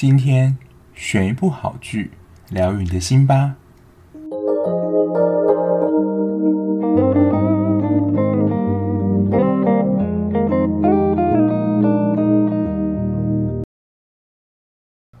今天选一部好剧，疗愈你的心吧。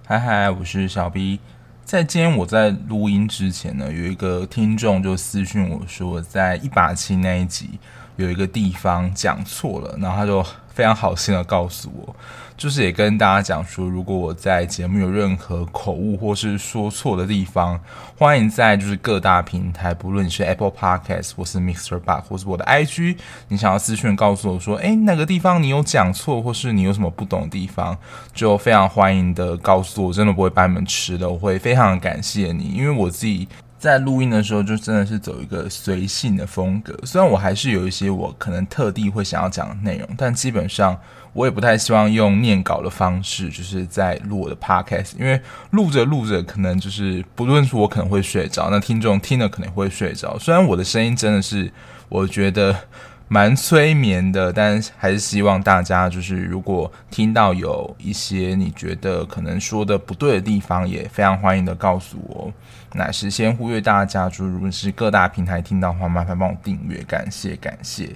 嗨嗨，我是小 B。在今天我在录音之前呢，有一个听众就私讯我说，在一把青那一集有一个地方讲错了，然后他就。非常好心的告诉我，就是也跟大家讲说，如果我在节目有任何口误或是说错的地方，欢迎在就是各大平台，不论你是 Apple Podcast 或是 Mixer 吧或是我的 IG，你想要私讯告诉我说，哎，哪个地方你有讲错，或是你有什么不懂的地方，就非常欢迎的告诉我，真的不会把你们吃的，我会非常感谢你，因为我自己。在录音的时候，就真的是走一个随性的风格。虽然我还是有一些我可能特地会想要讲的内容，但基本上我也不太希望用念稿的方式，就是在录我的 podcast。因为录着录着，可能就是不论是我可能会睡着，那听众听了可能会睡着。虽然我的声音真的是我觉得蛮催眠的，但还是希望大家就是如果听到有一些你觉得可能说的不对的地方，也非常欢迎的告诉我。那是先呼吁大家，就如果是各大平台听到的话，麻烦帮我订阅，感谢感谢。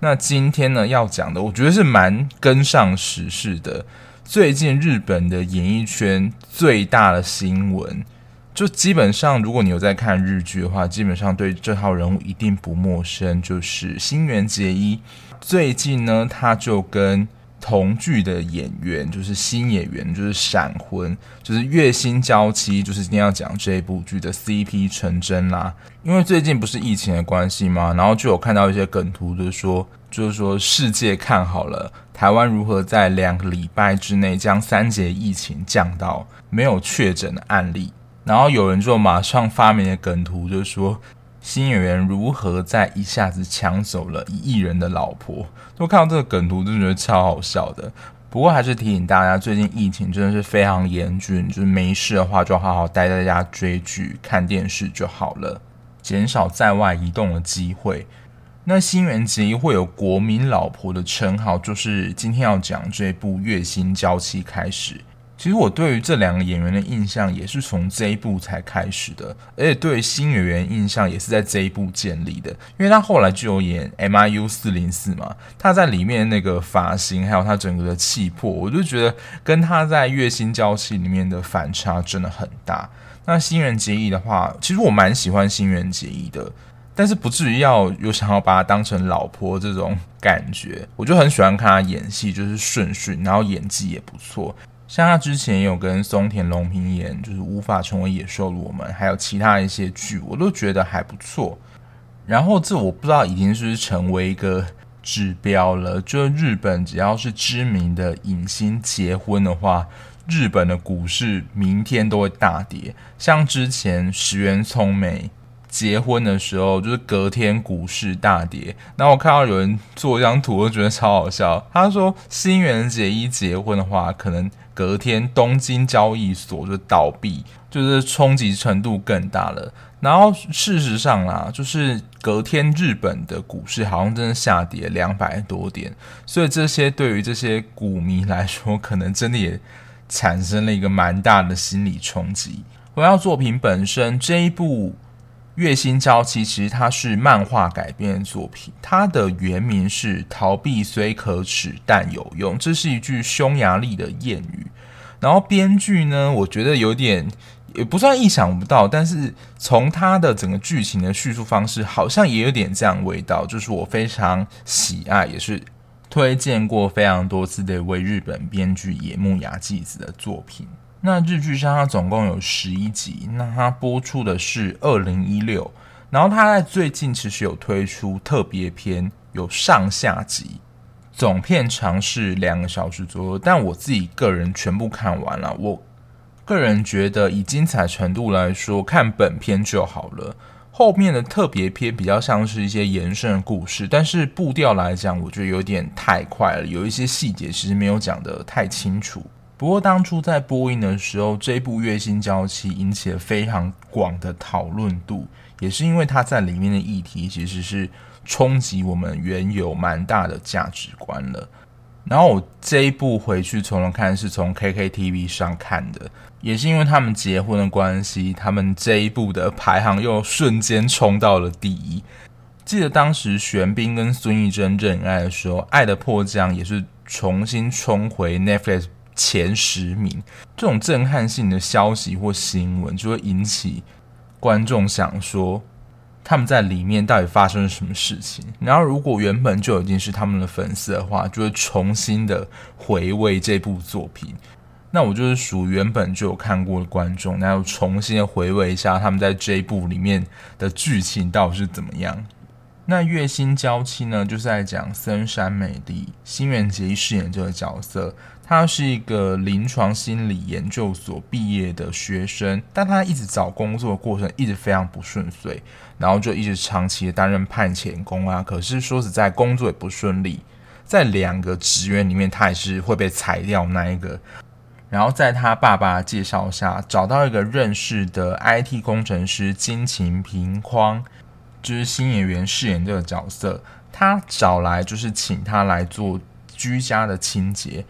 那今天呢要讲的，我觉得是蛮跟上时事的。最近日本的演艺圈最大的新闻，就基本上如果你有在看日剧的话，基本上对这套人物一定不陌生，就是新垣结衣。最近呢，他就跟同剧的演员就是新演员，就是闪婚，就是月薪娇妻，就是今天要讲这一部剧的 CP 成真啦。因为最近不是疫情的关系吗？然后就有看到一些梗图，就是说，就是说世界看好了台湾如何在两个礼拜之内将三节疫情降到没有确诊的案例。然后有人就马上发明了梗图，就是说。新演员如何在一下子抢走了一亿人的老婆？都看到这个梗图，真的觉得超好笑的。不过还是提醒大家，最近疫情真的是非常严峻，就是没事的话就好好待在家追剧、看电视就好了，减少在外移动的机会。那新垣结衣会有国民老婆的称号，就是今天要讲这部《月薪娇妻》开始。其实我对于这两个演员的印象也是从这一部才开始的，而且对新演员印象也是在这一部建立的，因为他后来就有演 MIU 四零四嘛，他在里面那个发型还有他整个的气魄，我就觉得跟他在《月薪娇妻》里面的反差真的很大。那新垣结衣的话，其实我蛮喜欢新垣结衣的，但是不至于要有想要把她当成老婆这种感觉，我就很喜欢看她演戏，就是顺顺，然后演技也不错。像他之前有跟松田龙平演，就是无法成为野兽的我们，还有其他一些剧，我都觉得还不错。然后这我不知道已经是不是成为一个指标了，就日本只要是知名的影星结婚的话，日本的股市明天都会大跌。像之前石原聪美结婚的时候，就是隔天股市大跌。然后我看到有人做一张图，我觉得超好笑。他说新垣结衣结婚的话，可能。隔天东京交易所就倒闭，就是冲击程度更大了。然后事实上啦，就是隔天日本的股市好像真的下跌两百多点，所以这些对于这些股民来说，可能真的也产生了一个蛮大的心理冲击。回到作品本身，这一部。月薪娇妻其实它是漫画改编的作品，它的原名是“逃避虽可耻但有用”，这是一句匈牙利的谚语。然后编剧呢，我觉得有点也不算意想不到，但是从它的整个剧情的叙述方式，好像也有点这样味道，就是我非常喜爱，也是推荐过非常多次的一位日本编剧野木雅纪子的作品。那日剧上它总共有十一集，那它播出的是二零一六，然后它在最近其实有推出特别篇，有上下集，总片长是两个小时左右，但我自己个人全部看完了，我个人觉得以精彩程度来说，看本片就好了，后面的特别篇比较像是一些延伸的故事，但是步调来讲，我觉得有点太快了，有一些细节其实没有讲得太清楚。不过当初在播映的时候，这部《月薪娇妻》引起了非常广的讨论度，也是因为它在里面的议题其实是冲击我们原有蛮大的价值观了。然后我这一部回去重新看，是从 KKTV 上看的，也是因为他们结婚的关系，他们这一部的排行又瞬间冲到了第一。记得当时玄彬跟孙艺珍认爱的时候，《爱的迫降》也是重新冲回 Netflix 前十名。这种震撼性的消息或新闻，就会引起观众想说。他们在里面到底发生了什么事情？然后，如果原本就已经是他们的粉丝的话，就会重新的回味这部作品。那我就是属原本就有看过的观众，然后重新的回味一下他们在这一部里面的剧情到底是怎么样。那月薪娇妻呢，就是在讲森山美丽，新垣结衣饰演这个角色。他是一个临床心理研究所毕业的学生，但他一直找工作的过程一直非常不顺遂，然后就一直长期的担任派遣工啊。可是说实在，工作也不顺利，在两个职员里面，他也是会被裁掉那一个。然后在他爸爸介绍下，找到一个认识的 IT 工程师金琴平匡，就是新演员饰演这个角色，他找来就是请他来做居家的清洁。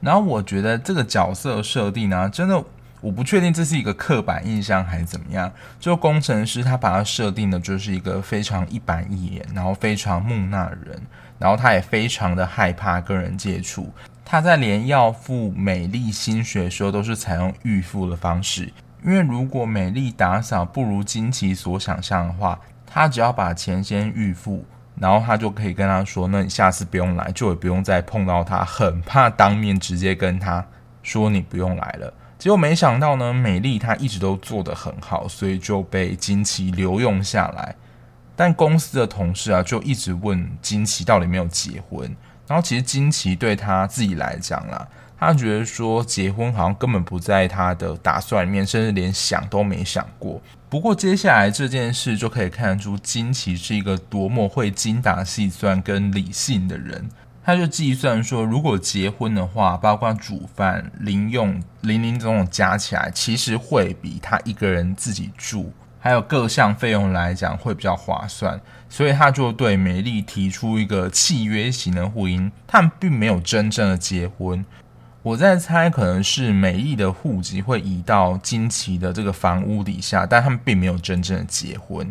然后我觉得这个角色设定呢，真的我不确定这是一个刻板印象还是怎么样。就工程师他把他设定的就是一个非常一板一眼，然后非常木讷的人，然后他也非常的害怕跟人接触。他在连要付美丽薪水的时候都是采用预付的方式，因为如果美丽打扫不如金奇所想象的话，他只要把钱先预付。然后他就可以跟他说：“那你下次不用来，就也不用再碰到他。”很怕当面直接跟他说你不用来了。结果没想到呢，美丽她一直都做得很好，所以就被金奇留用下来。但公司的同事啊，就一直问金奇到底没有结婚。然后其实金奇对他自己来讲啦。他觉得说结婚好像根本不在他的打算里面，甚至连想都没想过。不过接下来这件事就可以看出金崎是一个多么会精打细算跟理性的人。他就计算说，如果结婚的话，包括煮饭、零用、零零总总加起来，其实会比他一个人自己住还有各项费用来讲会比较划算。所以他就对美丽提出一个契约型的婚姻，他们并没有真正的结婚。我在猜，可能是美丽的户籍会移到金奇的这个房屋底下，但他们并没有真正的结婚，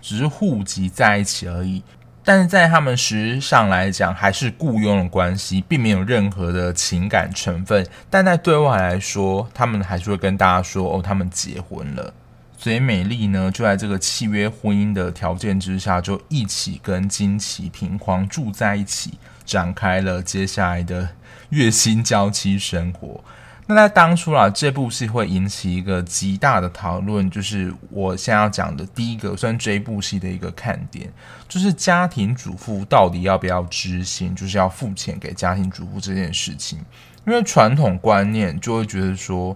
只是户籍在一起而已。但是在他们实质上来讲，还是雇佣的关系，并没有任何的情感成分。但在对外来说，他们还是会跟大家说：“哦，他们结婚了。”所以美丽呢，就在这个契约婚姻的条件之下，就一起跟金奇平匡住在一起，展开了接下来的。月薪娇妻生活，那在当初啊，这部戏会引起一个极大的讨论，就是我现在要讲的第一个，算这一部戏的一个看点，就是家庭主妇到底要不要执行，就是要付钱给家庭主妇这件事情。因为传统观念就会觉得说，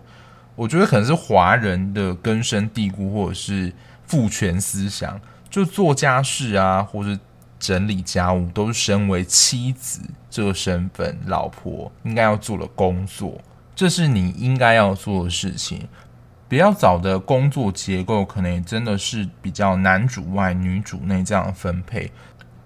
我觉得可能是华人的根深蒂固，或者是父权思想，就做家事啊，或者。整理家务都是身为妻子这个身份，老婆应该要做的工作，这是你应该要做的事情。比较早的工作结构可能也真的是比较男主外女主内这样分配。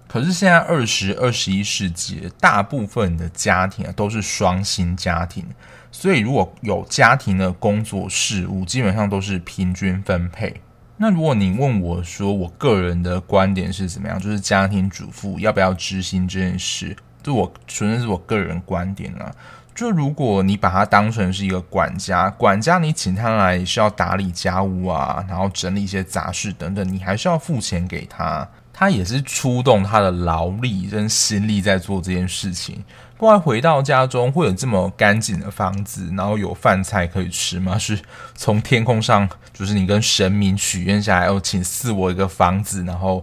可是现在二十二十一世纪，大部分的家庭都是双薪家庭，所以如果有家庭的工作事务，基本上都是平均分配。那如果你问我说，我个人的观点是怎么样？就是家庭主妇要不要支薪这件事，就我纯粹是我个人观点啊。就如果你把他当成是一个管家，管家你请他来是要打理家务啊，然后整理一些杂事等等，你还是要付钱给他。他也是出动他的劳力跟心力在做这件事情，不然回到家中会有这么干净的房子，然后有饭菜可以吃吗？是从天空上，就是你跟神明许愿下来，哦，请赐我一个房子，然后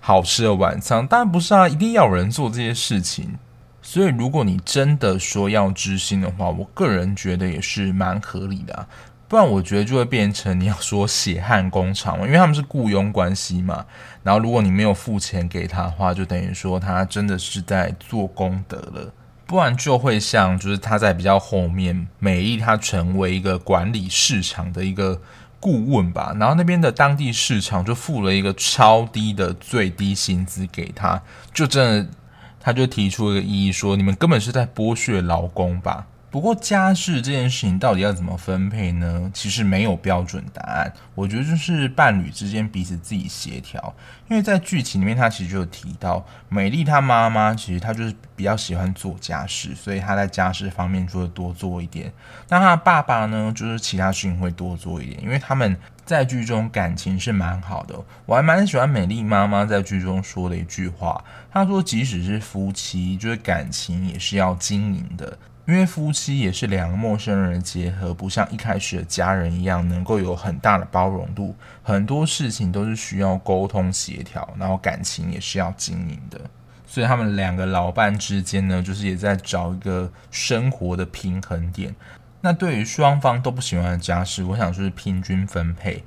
好吃的晚餐，当然不是啊，一定要有人做这些事情。所以如果你真的说要知心的话，我个人觉得也是蛮合理的啊。不然我觉得就会变成你要说血汗工厂嘛，因为他们是雇佣关系嘛。然后如果你没有付钱给他的话，就等于说他真的是在做功德了。不然就会像就是他在比较后面，美丽他成为一个管理市场的一个顾问吧。然后那边的当地市场就付了一个超低的最低薪资给他，就真的他就提出一个异议说：“你们根本是在剥削劳工吧？”不过家事这件事情到底要怎么分配呢？其实没有标准答案。我觉得就是伴侣之间彼此自己协调。因为在剧情里面，他其实就有提到，美丽她妈妈其实她就是比较喜欢做家事，所以她在家事方面就会多做一点。那她爸爸呢，就是其他事情会多做一点，因为他们在剧中感情是蛮好的。我还蛮喜欢美丽妈妈在剧中说的一句话，她说：“即使是夫妻，就是感情也是要经营的。”因为夫妻也是两个陌生人的结合，不像一开始的家人一样，能够有很大的包容度。很多事情都是需要沟通协调，然后感情也是要经营的。所以他们两个老伴之间呢，就是也在找一个生活的平衡点。那对于双方都不喜欢的家事，我想就是平均分配。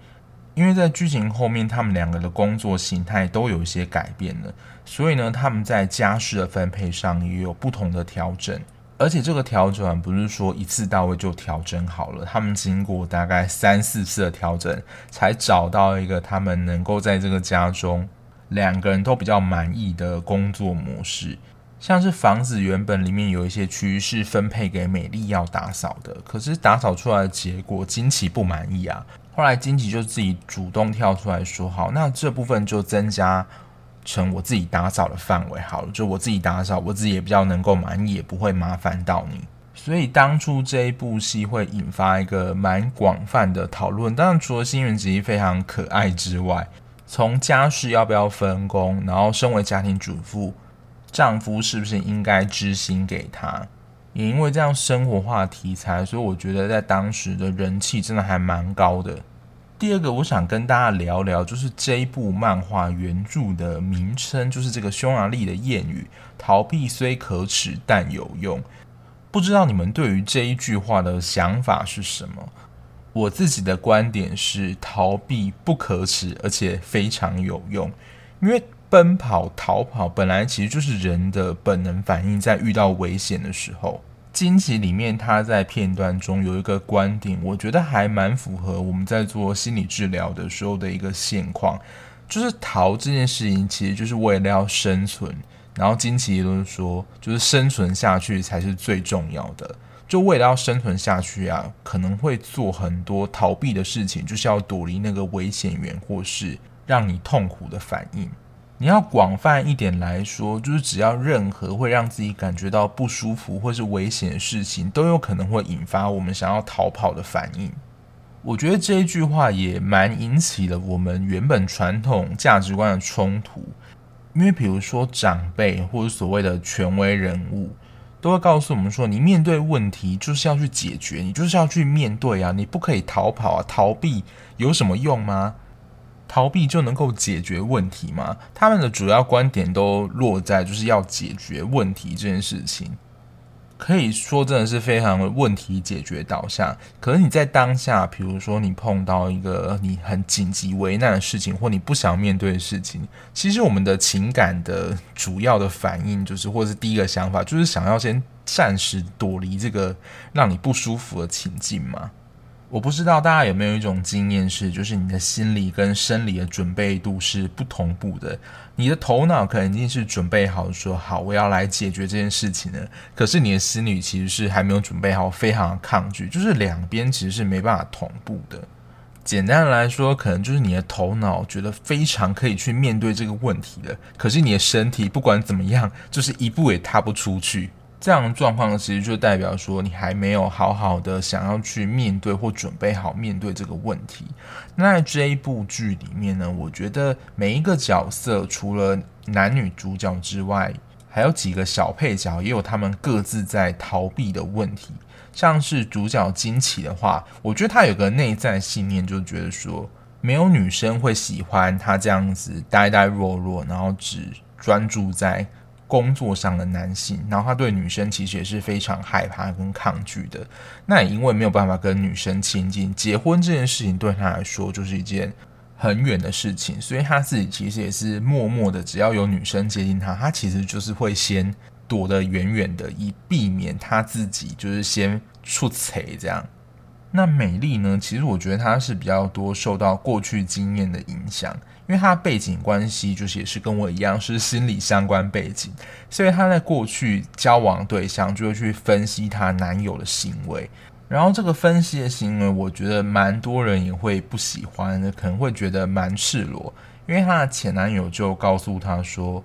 因为在剧情后面，他们两个的工作形态都有一些改变了，所以呢，他们在家事的分配上也有不同的调整。而且这个调整不是说一次到位就调整好了，他们经过大概三四次的调整，才找到一个他们能够在这个家中两个人都比较满意的工作模式。像是房子原本里面有一些区域是分配给美丽要打扫的，可是打扫出来的结果金奇不满意啊，后来金奇就自己主动跳出来说：“好，那这部分就增加。”成我自己打扫的范围好了，就我自己打扫，我自己也比较能够满意，也不会麻烦到你。所以当初这一部戏会引发一个蛮广泛的讨论。当然，除了新垣结衣非常可爱之外，从家事要不要分工，然后身为家庭主妇，丈夫是不是应该知心给她，也因为这样生活化题材，所以我觉得在当时的人气真的还蛮高的。第二个，我想跟大家聊聊，就是这一部漫画原著的名称，就是这个匈牙利的谚语“逃避虽可耻，但有用”。不知道你们对于这一句话的想法是什么？我自己的观点是，逃避不可耻，而且非常有用。因为奔跑、逃跑本来其实就是人的本能反应，在遇到危险的时候。惊奇里面，他在片段中有一个观点，我觉得还蛮符合我们在做心理治疗的时候的一个现况，就是逃这件事情其实就是为了要生存。然后惊奇都是说，就是生存下去才是最重要的，就为了要生存下去啊，可能会做很多逃避的事情，就是要躲离那个危险源，或是让你痛苦的反应。你要广泛一点来说，就是只要任何会让自己感觉到不舒服或是危险的事情，都有可能会引发我们想要逃跑的反应。我觉得这一句话也蛮引起了我们原本传统价值观的冲突，因为比如说长辈或者所谓的权威人物，都会告诉我们说，你面对问题就是要去解决，你就是要去面对啊，你不可以逃跑啊，逃避有什么用吗？逃避就能够解决问题吗？他们的主要观点都落在就是要解决问题这件事情，可以说真的是非常的问题解决导向。可是你在当下，比如说你碰到一个你很紧急为难的事情，或你不想面对的事情，其实我们的情感的主要的反应就是，或是第一个想法，就是想要先暂时躲离这个让你不舒服的情境嘛。我不知道大家有没有一种经验是，就是你的心理跟生理的准备度是不同步的。你的头脑可能已经是准备好说好，我要来解决这件事情了，可是你的心理其实是还没有准备好，非常的抗拒，就是两边其实是没办法同步的。简单的来说，可能就是你的头脑觉得非常可以去面对这个问题的，可是你的身体不管怎么样，就是一步也踏不出去。这样的状况其实就代表说，你还没有好好的想要去面对或准备好面对这个问题。那在这一部剧里面呢，我觉得每一个角色除了男女主角之外，还有几个小配角，也有他们各自在逃避的问题。像是主角惊奇的话，我觉得他有个内在信念，就觉得说，没有女生会喜欢他这样子呆呆弱弱，然后只专注在。工作上的男性，然后他对女生其实也是非常害怕跟抗拒的。那也因为没有办法跟女生亲近，结婚这件事情对他来说就是一件很远的事情，所以他自己其实也是默默的，只要有女生接近他，他其实就是会先躲得远远的，以避免他自己就是先出丑这样。那美丽呢？其实我觉得她是比较多受到过去经验的影响，因为她的背景关系就是也是跟我一样是心理相关背景，所以她在过去交往对象就会去分析她男友的行为，然后这个分析的行为，我觉得蛮多人也会不喜欢的，可能会觉得蛮赤裸，因为她的前男友就告诉她说：“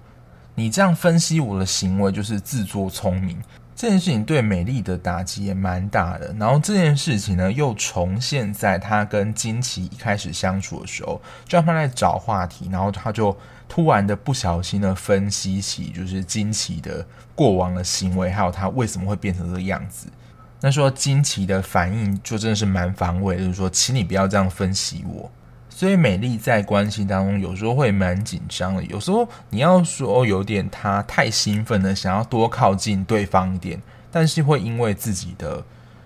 你这样分析我的行为就是自作聪明。”这件事情对美丽的打击也蛮大的，然后这件事情呢又重现在他跟金奇一开始相处的时候，就让他在找话题，然后他就突然的不小心的分析起就是金奇的过往的行为，还有他为什么会变成这个样子。那说金奇的反应就真的是蛮防卫，就是说，请你不要这样分析我。所以美丽在关系当中有时候会蛮紧张的，有时候你要说有点她太兴奋了，想要多靠近对方一点，但是会因为自己的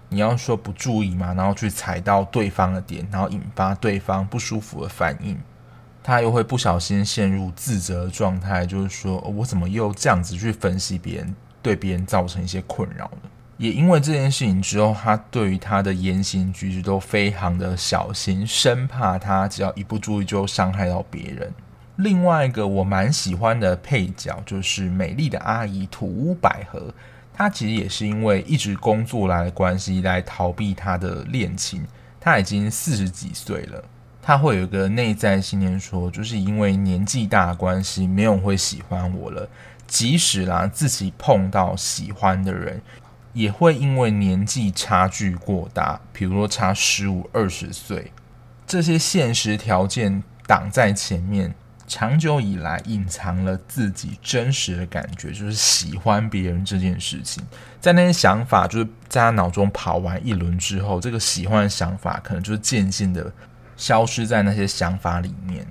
你要说不注意嘛，然后去踩到对方的点，然后引发对方不舒服的反应，她又会不小心陷入自责的状态，就是说我怎么又这样子去分析别人，对别人造成一些困扰呢？也因为这件事情之后，他对于他的言行举止都非常的小心，生怕他只要一不注意就伤害到别人。另外一个我蛮喜欢的配角就是美丽的阿姨土屋百合，她其实也是因为一直工作来的关系来逃避她的恋情。她已经四十几岁了，她会有一个内在信念说，就是因为年纪大的关系，没有人会喜欢我了。即使啦自己碰到喜欢的人。也会因为年纪差距过大，比如说差十五、二十岁，这些现实条件挡在前面，长久以来隐藏了自己真实的感觉，就是喜欢别人这件事情。在那些想法就是在他脑中跑完一轮之后，这个喜欢的想法可能就是渐渐的消失在那些想法里面。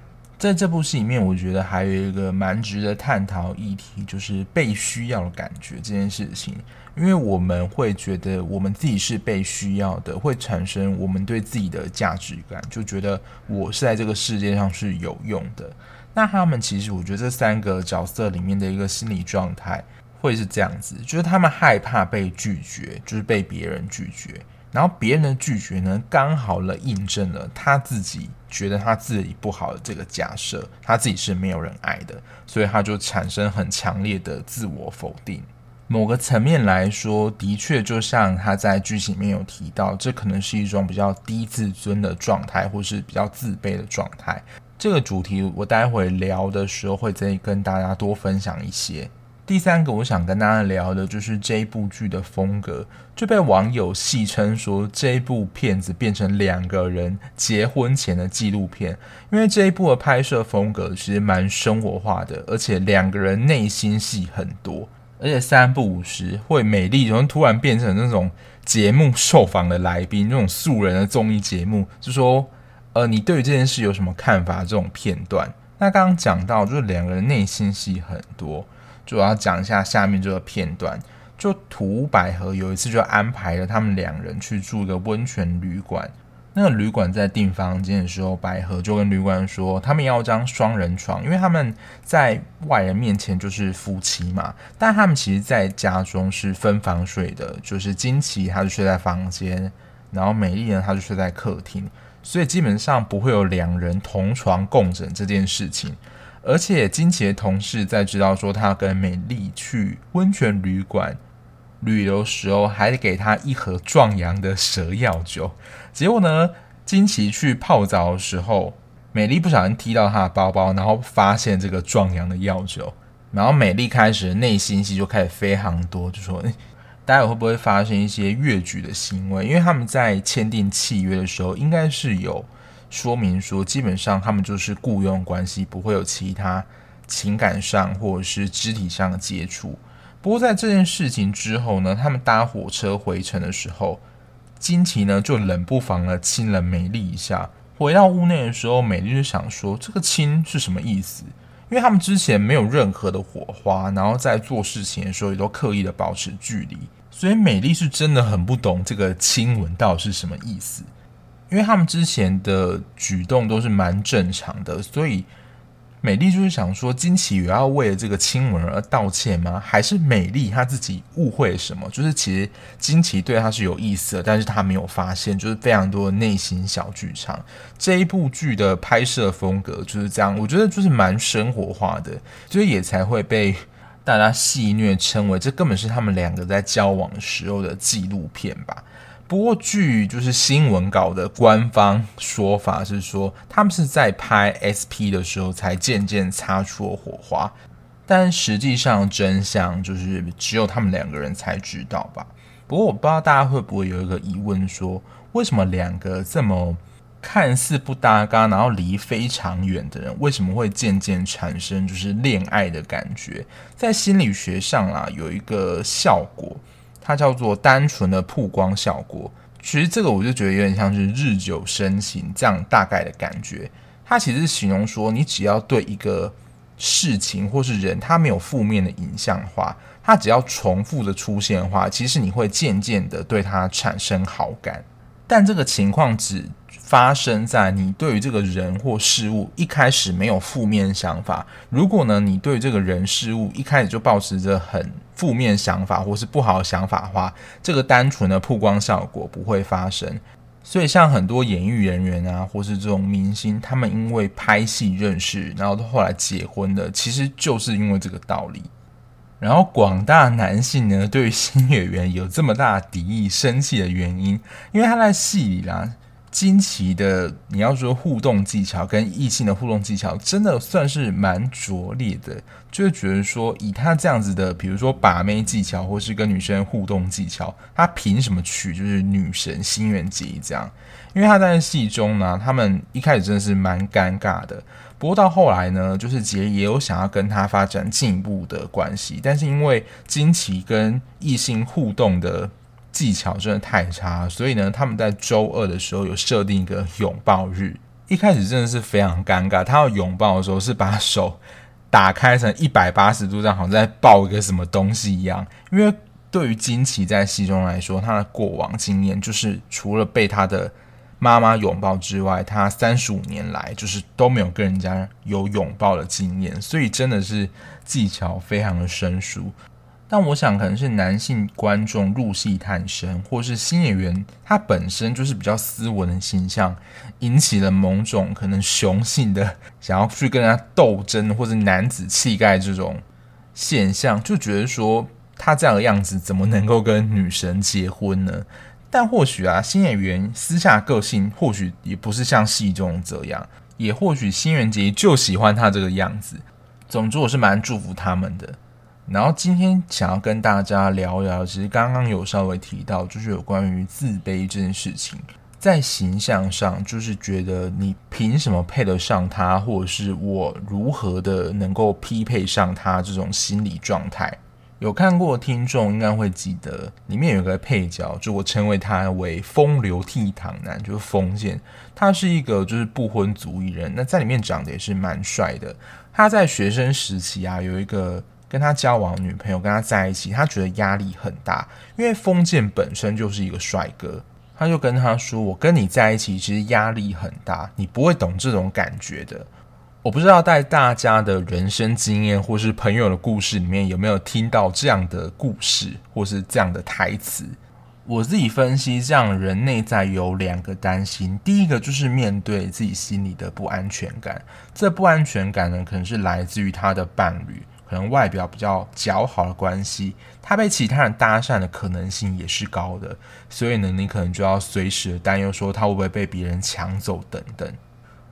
在这部戏里面，我觉得还有一个蛮值得探讨议题，就是被需要的感觉这件事情。因为我们会觉得我们自己是被需要的，会产生我们对自己的价值感，就觉得我是在这个世界上是有用的。那他们其实，我觉得这三个角色里面的一个心理状态会是这样子，就是他们害怕被拒绝，就是被别人拒绝，然后别人的拒绝呢，刚好了印证了他自己觉得他自己不好的这个假设，他自己是没有人爱的，所以他就产生很强烈的自我否定。某个层面来说，的确就像他在剧情里面有提到，这可能是一种比较低自尊的状态，或是比较自卑的状态。这个主题我待会聊的时候会再跟大家多分享一些。第三个我想跟大家聊的就是这一部剧的风格，就被网友戏称说这一部片子变成两个人结婚前的纪录片，因为这一部的拍摄风格其实蛮生活化的，而且两个人内心戏很多。而且三不五时会美丽，然后突然变成那种节目受访的来宾，那种素人的综艺节目，就说，呃，你对于这件事有什么看法？这种片段。那刚刚讲到，就是两个人内心戏很多，主要讲一下下面这个片段。就土百合有一次就安排了他们两人去住一个温泉旅馆。那个旅馆在订房间的时候，百合就跟旅馆说，他们要张双人床，因为他们在外人面前就是夫妻嘛，但他们其实在家中是分房睡的，就是金奇他就睡在房间，然后美丽呢他就睡在客厅，所以基本上不会有两人同床共枕这件事情。而且金奇的同事在知道说他要跟美丽去温泉旅馆旅游时候，还给他一盒壮阳的蛇药酒。结果呢，金奇去泡澡的时候，美丽不小心踢到他的包包，然后发现这个壮阳的药酒。然后美丽开始内心戏就开始非常多，就说：“大家会不会发生一些越矩的行为？”因为他们在签订契约的时候，应该是有说明说，基本上他们就是雇佣关系，不会有其他情感上或者是肢体上的接触。不过在这件事情之后呢，他们搭火车回程的时候，金奇呢就冷不防的亲了美丽一下。回到屋内的时候，美丽就想说这个亲是什么意思？因为他们之前没有任何的火花，然后在做事情的时候也都刻意的保持距离，所以美丽是真的很不懂这个亲吻到底是什么意思。因为他们之前的举动都是蛮正常的，所以。美丽就是想说，金奇也要为了这个亲吻而道歉吗？还是美丽她自己误会什么？就是其实金奇对她是有意思的，但是她没有发现，就是非常多的内心小剧场。这一部剧的拍摄风格就是这样，我觉得就是蛮生活化的，所以也才会被大家戏谑称为这根本是他们两个在交往时候的纪录片吧。不过，据就是新闻稿的官方说法是说，他们是在拍 SP 的时候才渐渐擦出了火花，但实际上真相就是只有他们两个人才知道吧。不过，我不知道大家会不会有一个疑问，说为什么两个这么看似不搭嘎，然后离非常远的人，为什么会渐渐产生就是恋爱的感觉？在心理学上啊，有一个效果。它叫做单纯的曝光效果，其实这个我就觉得有点像是日久生情这样大概的感觉。它其实是形容说，你只要对一个事情或是人，它没有负面的影像的话，它只要重复的出现的话，其实你会渐渐的对它产生好感。但这个情况只发生在你对于这个人或事物一开始没有负面想法。如果呢，你对这个人事物一开始就抱持着很负面想法或是不好的想法的话，这个单纯的曝光效果不会发生。所以，像很多演艺人员啊，或是这种明星，他们因为拍戏认识，然后后来结婚的，其实就是因为这个道理。然后，广大男性呢，对于新演员有这么大的敌意、生气的原因，因为他在戏里啦。金奇的，你要说互动技巧跟异性的互动技巧，真的算是蛮拙劣的。就是觉得说，以他这样子的，比如说把妹技巧，或是跟女生互动技巧，他凭什么娶就是女神心愿结这样？因为他在戏中呢，他们一开始真的是蛮尴尬的。不过到后来呢，就是杰也有想要跟他发展进一步的关系，但是因为金奇跟异性互动的。技巧真的太差，所以呢，他们在周二的时候有设定一个拥抱日。一开始真的是非常尴尬，他要拥抱的时候是把手打开成一百八十度，这样好像在抱一个什么东西一样。因为对于金奇在戏中来说，他的过往经验就是除了被他的妈妈拥抱之外，他三十五年来就是都没有跟人家有拥抱的经验，所以真的是技巧非常的生疏。但我想，可能是男性观众入戏太深，或是新演员他本身就是比较斯文的形象，引起了某种可能雄性的想要去跟人家斗争，或者男子气概这种现象，就觉得说他这样的样子怎么能够跟女神结婚呢？但或许啊，新演员私下个性或许也不是像戏中这样，也或许新垣结衣就喜欢他这个样子。总之，我是蛮祝福他们的。然后今天想要跟大家聊聊，其实刚刚有稍微提到，就是有关于自卑这件事情，在形象上，就是觉得你凭什么配得上他，或者是我如何的能够匹配上他这种心理状态。有看过的听众应该会记得，里面有个配角，就我称为他为风流倜傥男，就是封建，他是一个就是不婚族艺人，那在里面长得也是蛮帅的。他在学生时期啊，有一个。跟他交往女朋友跟他在一起，他觉得压力很大，因为封建本身就是一个帅哥，他就跟他说：“我跟你在一起其实压力很大，你不会懂这种感觉的。”我不知道在大家的人生经验或是朋友的故事里面有没有听到这样的故事或是这样的台词。我自己分析，这样人内在有两个担心，第一个就是面对自己心里的不安全感，这不安全感呢，可能是来自于他的伴侣。可能外表比较姣好的关系，他被其他人搭讪的可能性也是高的，所以呢，你可能就要随时担忧说他会不会被别人抢走等等。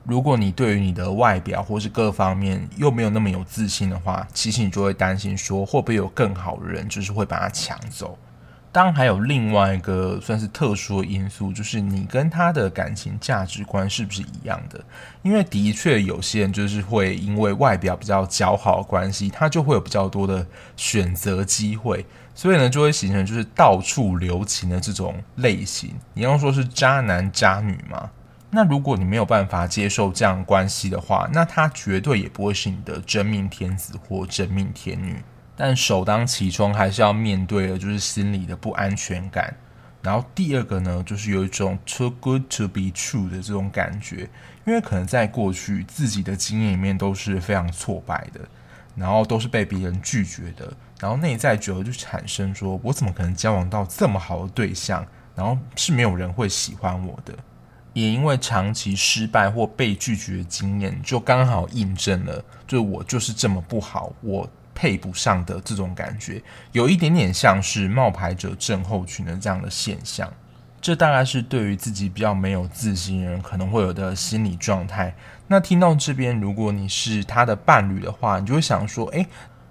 如果你对于你的外表或是各方面又没有那么有自信的话，其实你就会担心说会不会有更好的人，就是会把他抢走。当然还有另外一个算是特殊的因素，就是你跟他的感情价值观是不是一样的？因为的确有些人就是会因为外表比较姣好的关系，他就会有比较多的选择机会，所以呢就会形成就是到处留情的这种类型。你要说是渣男渣女吗？那如果你没有办法接受这样关系的话，那他绝对也不会是你的真命天子或真命天女。但首当其冲还是要面对的，就是心里的不安全感。然后第二个呢，就是有一种 too good to be true 的这种感觉，因为可能在过去自己的经验里面都是非常挫败的，然后都是被别人拒绝的，然后内在久了就产生说，我怎么可能交往到这么好的对象，然后是没有人会喜欢我的。也因为长期失败或被拒绝的经验，就刚好印证了，就我就是这么不好，我配不上的这种感觉，有一点点像是冒牌者症候群的这样的现象。这大概是对于自己比较没有自信人可能会有的心理状态。那听到这边，如果你是他的伴侣的话，你就会想说：诶，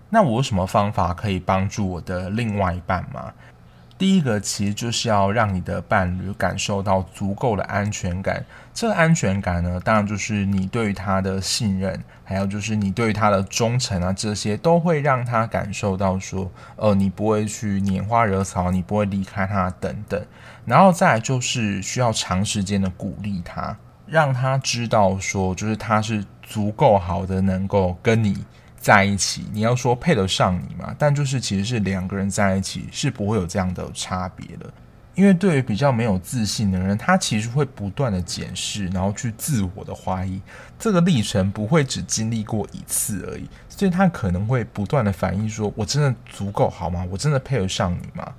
那我有什么方法可以帮助我的另外一半吗？第一个其实就是要让你的伴侣感受到足够的安全感。这安全感呢，当然就是你对他的信任，还有就是你对他的忠诚啊，这些都会让他感受到说，呃，你不会去拈花惹草，你不会离开他等等。然后再来就是需要长时间的鼓励他，让他知道说，就是他是足够好的，能够跟你。在一起，你要说配得上你嘛？但就是其实是两个人在一起是不会有这样的差别的，因为对于比较没有自信的人，他其实会不断的检视，然后去自我的怀疑，这个历程不会只经历过一次而已，所以他可能会不断的反映说：“我真的足够好吗？我真的配得上你吗？”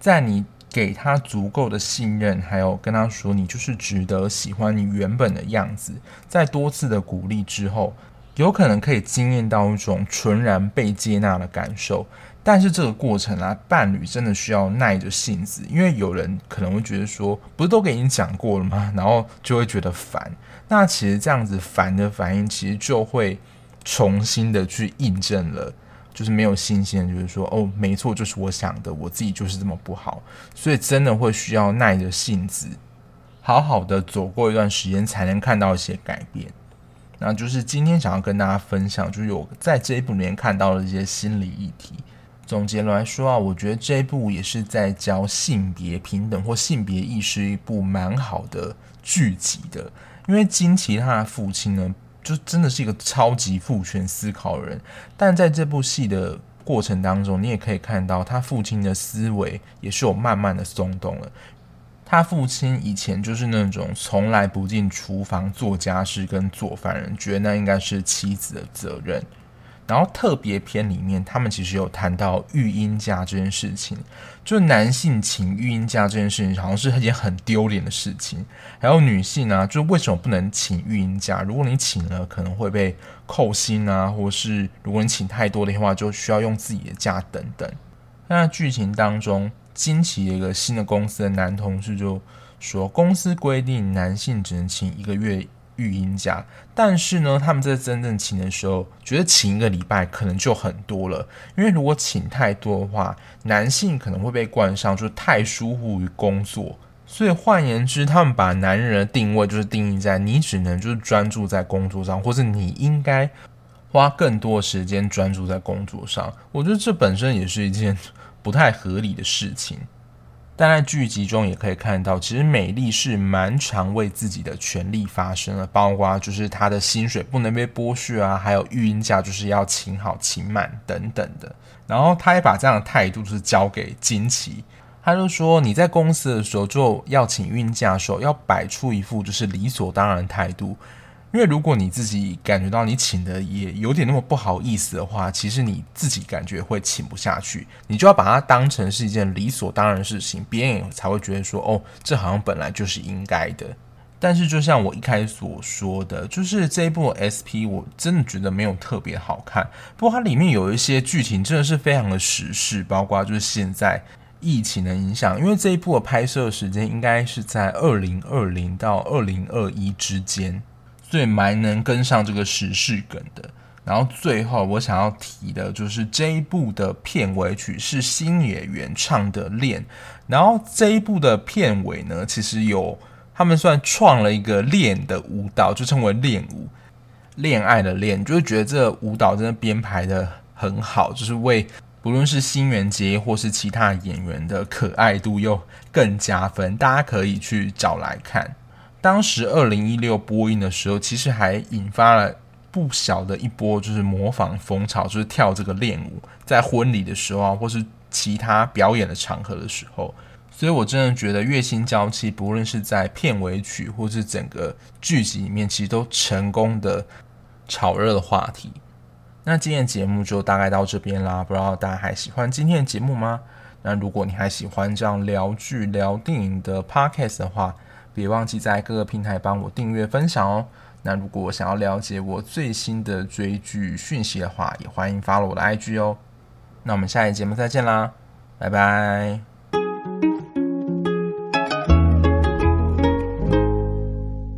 在你给他足够的信任，还有跟他说你就是值得喜欢你原本的样子，在多次的鼓励之后。有可能可以经验到一种纯然被接纳的感受，但是这个过程啊，伴侣真的需要耐着性子，因为有人可能会觉得说，不是都给你讲过了吗？然后就会觉得烦。那其实这样子烦的反应，其实就会重新的去印证了，就是没有信心，就是说，哦，没错，就是我想的，我自己就是这么不好，所以真的会需要耐着性子，好好的走过一段时间，才能看到一些改变。那就是今天想要跟大家分享，就是有在这一部里面看到的一些心理议题。总结来说啊，我觉得这一部也是在教性别平等或性别意识一部蛮好的剧集的。因为金奇他的父亲呢，就真的是一个超级父权思考人，但在这部戏的过程当中，你也可以看到他父亲的思维也是有慢慢的松动了。他父亲以前就是那种从来不进厨房做家事跟做饭人，觉得那应该是妻子的责任。然后特别篇里面，他们其实有谈到育婴假这件事情，就男性请育婴假这件事情，好像是一件很丢脸的事情。还有女性啊，就为什么不能请育婴假？如果你请了，可能会被扣薪啊，或是如果你请太多的话，就需要用自己的假等等。那剧情当中。金琪一个新的公司的男同事就说，公司规定男性只能请一个月育婴假，但是呢，他们在真正请的时候，觉得请一个礼拜可能就很多了，因为如果请太多的话，男性可能会被冠上就是太疏忽于工作，所以换言之，他们把男人的定位就是定义在你只能就是专注在工作上，或是你应该花更多的时间专注在工作上。我觉得这本身也是一件。不太合理的事情，但在剧集中也可以看到，其实美丽是蛮常为自己的权利发声的，包括就是她的薪水不能被剥削啊，还有育婴假就是要请好请满等等的。然后她也把这样的态度是交给金奇，他就说你在公司的时候就要请孕假的时候，要摆出一副就是理所当然的态度。因为如果你自己感觉到你请的也有点那么不好意思的话，其实你自己感觉会请不下去，你就要把它当成是一件理所当然的事情，别人也才会觉得说，哦，这好像本来就是应该的。但是就像我一开始所说的，就是这一部 SP 我真的觉得没有特别好看，不过它里面有一些剧情真的是非常的时事，包括就是现在疫情的影响，因为这一部的拍摄时间应该是在二零二零到二零二一之间。最蛮能跟上这个时事梗的。然后最后我想要提的就是这一部的片尾曲是星野源唱的《恋》，然后这一部的片尾呢，其实有他们算创了一个恋的舞蹈，就称为恋舞，恋爱的恋，就会觉得这舞蹈真的编排得很好，就是为不论是新垣结或是其他演员的可爱度又更加分，大家可以去找来看。当时二零一六播映的时候，其实还引发了不小的一波，就是模仿风潮，就是跳这个练舞，在婚礼的时候啊，或是其他表演的场合的时候。所以我真的觉得《月薪娇妻》不论是在片尾曲或是整个剧集里面，其实都成功的炒热了话题。那今天的节目就大概到这边啦，不知道大家还喜欢今天的节目吗？那如果你还喜欢这样聊剧、聊电影的 podcast 的话，别忘记在各个平台帮我订阅、分享哦。那如果想要了解我最新的追剧讯息的话，也欢迎发来我的 IG 哦。那我们下一节目再见啦，拜拜。